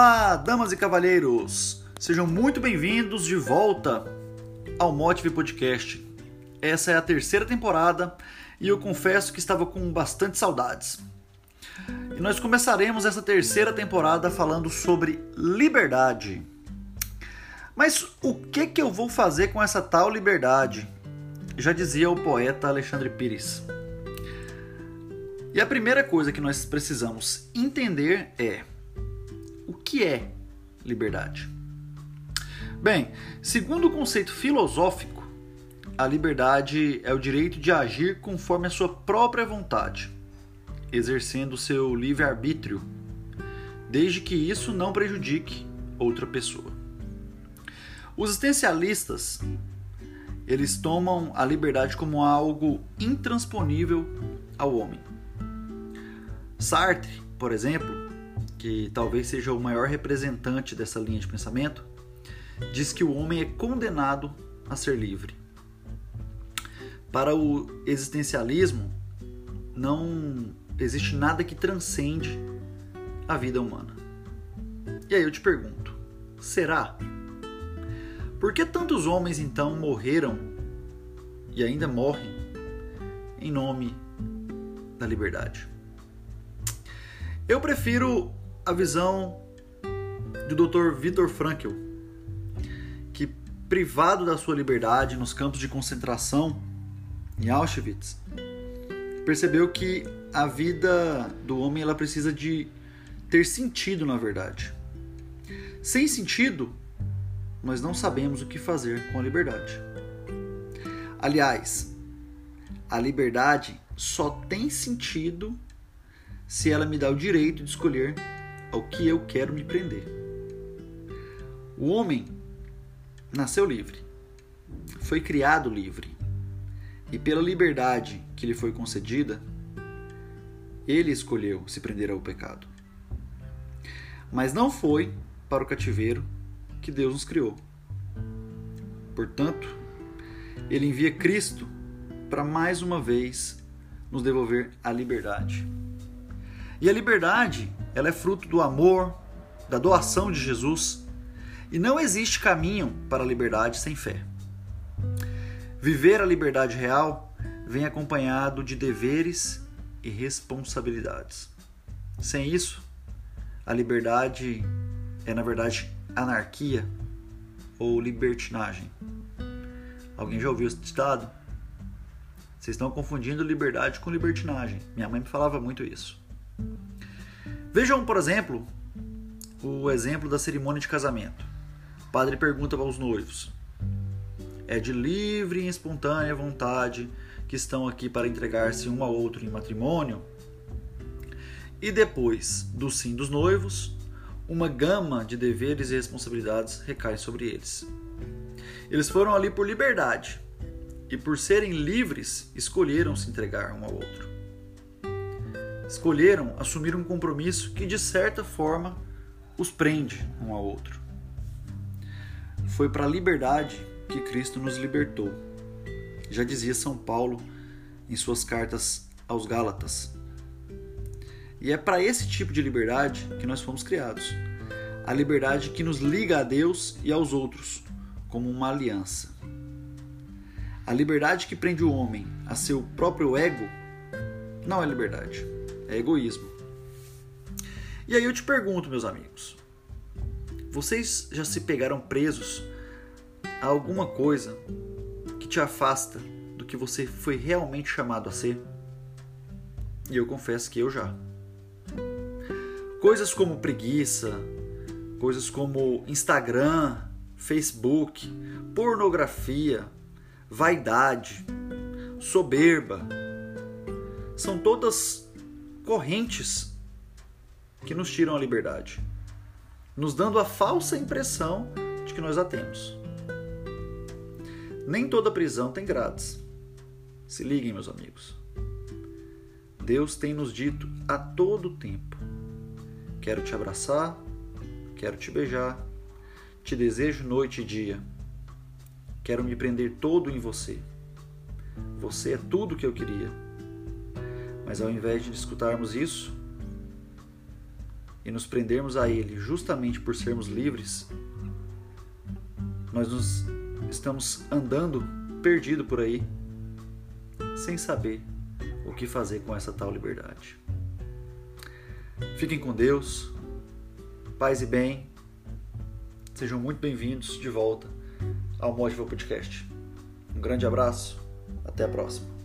Olá, damas e cavalheiros! Sejam muito bem-vindos de volta ao Motive Podcast. Essa é a terceira temporada e eu confesso que estava com bastante saudades. E nós começaremos essa terceira temporada falando sobre liberdade. Mas o que que eu vou fazer com essa tal liberdade? Já dizia o poeta Alexandre Pires. E a primeira coisa que nós precisamos entender é que é liberdade. Bem, segundo o conceito filosófico, a liberdade é o direito de agir conforme a sua própria vontade, exercendo seu livre-arbítrio, desde que isso não prejudique outra pessoa. Os existencialistas, eles tomam a liberdade como algo intransponível ao homem. Sartre, por exemplo, que talvez seja o maior representante dessa linha de pensamento, diz que o homem é condenado a ser livre. Para o existencialismo, não existe nada que transcende a vida humana. E aí eu te pergunto: será? Por que tantos homens então morreram e ainda morrem em nome da liberdade? Eu prefiro a visão do Dr. Viktor Frankl, que privado da sua liberdade nos campos de concentração em Auschwitz, percebeu que a vida do homem ela precisa de ter sentido, na verdade. Sem sentido, nós não sabemos o que fazer com a liberdade. Aliás, a liberdade só tem sentido se ela me dá o direito de escolher ao que eu quero me prender. O homem nasceu livre, foi criado livre, e pela liberdade que lhe foi concedida, ele escolheu se prender ao pecado. Mas não foi para o cativeiro que Deus nos criou. Portanto, ele envia Cristo para mais uma vez nos devolver a liberdade. E a liberdade, ela é fruto do amor, da doação de Jesus, e não existe caminho para a liberdade sem fé. Viver a liberdade real vem acompanhado de deveres e responsabilidades. Sem isso, a liberdade é na verdade anarquia ou libertinagem. Alguém já ouviu esse ditado? Vocês estão confundindo liberdade com libertinagem. Minha mãe me falava muito isso. Vejam, por exemplo, o exemplo da cerimônia de casamento. O padre pergunta aos noivos: É de livre e espontânea vontade que estão aqui para entregar-se um ao outro em matrimônio? E depois do sim dos noivos, uma gama de deveres e responsabilidades recai sobre eles. Eles foram ali por liberdade e, por serem livres, escolheram se entregar um ao outro escolheram assumir um compromisso que, de certa forma, os prende um ao outro. Foi para a liberdade que Cristo nos libertou. Já dizia São Paulo em suas cartas aos Gálatas. E é para esse tipo de liberdade que nós fomos criados. A liberdade que nos liga a Deus e aos outros, como uma aliança. A liberdade que prende o homem a seu próprio ego não é liberdade é egoísmo. E aí eu te pergunto, meus amigos, vocês já se pegaram presos a alguma coisa que te afasta do que você foi realmente chamado a ser? E eu confesso que eu já. Coisas como preguiça, coisas como Instagram, Facebook, pornografia, vaidade, soberba, são todas correntes que nos tiram a liberdade, nos dando a falsa impressão de que nós a temos. Nem toda prisão tem grades. Se liguem, meus amigos. Deus tem nos dito a todo tempo: Quero te abraçar, quero te beijar, te desejo noite e dia. Quero me prender todo em você. Você é tudo que eu queria mas ao invés de escutarmos isso, e nos prendermos a Ele justamente por sermos livres, nós nos estamos andando perdido por aí, sem saber o que fazer com essa tal liberdade. Fiquem com Deus, paz e bem. Sejam muito bem-vindos de volta ao Motivo Podcast. Um grande abraço, até a próxima.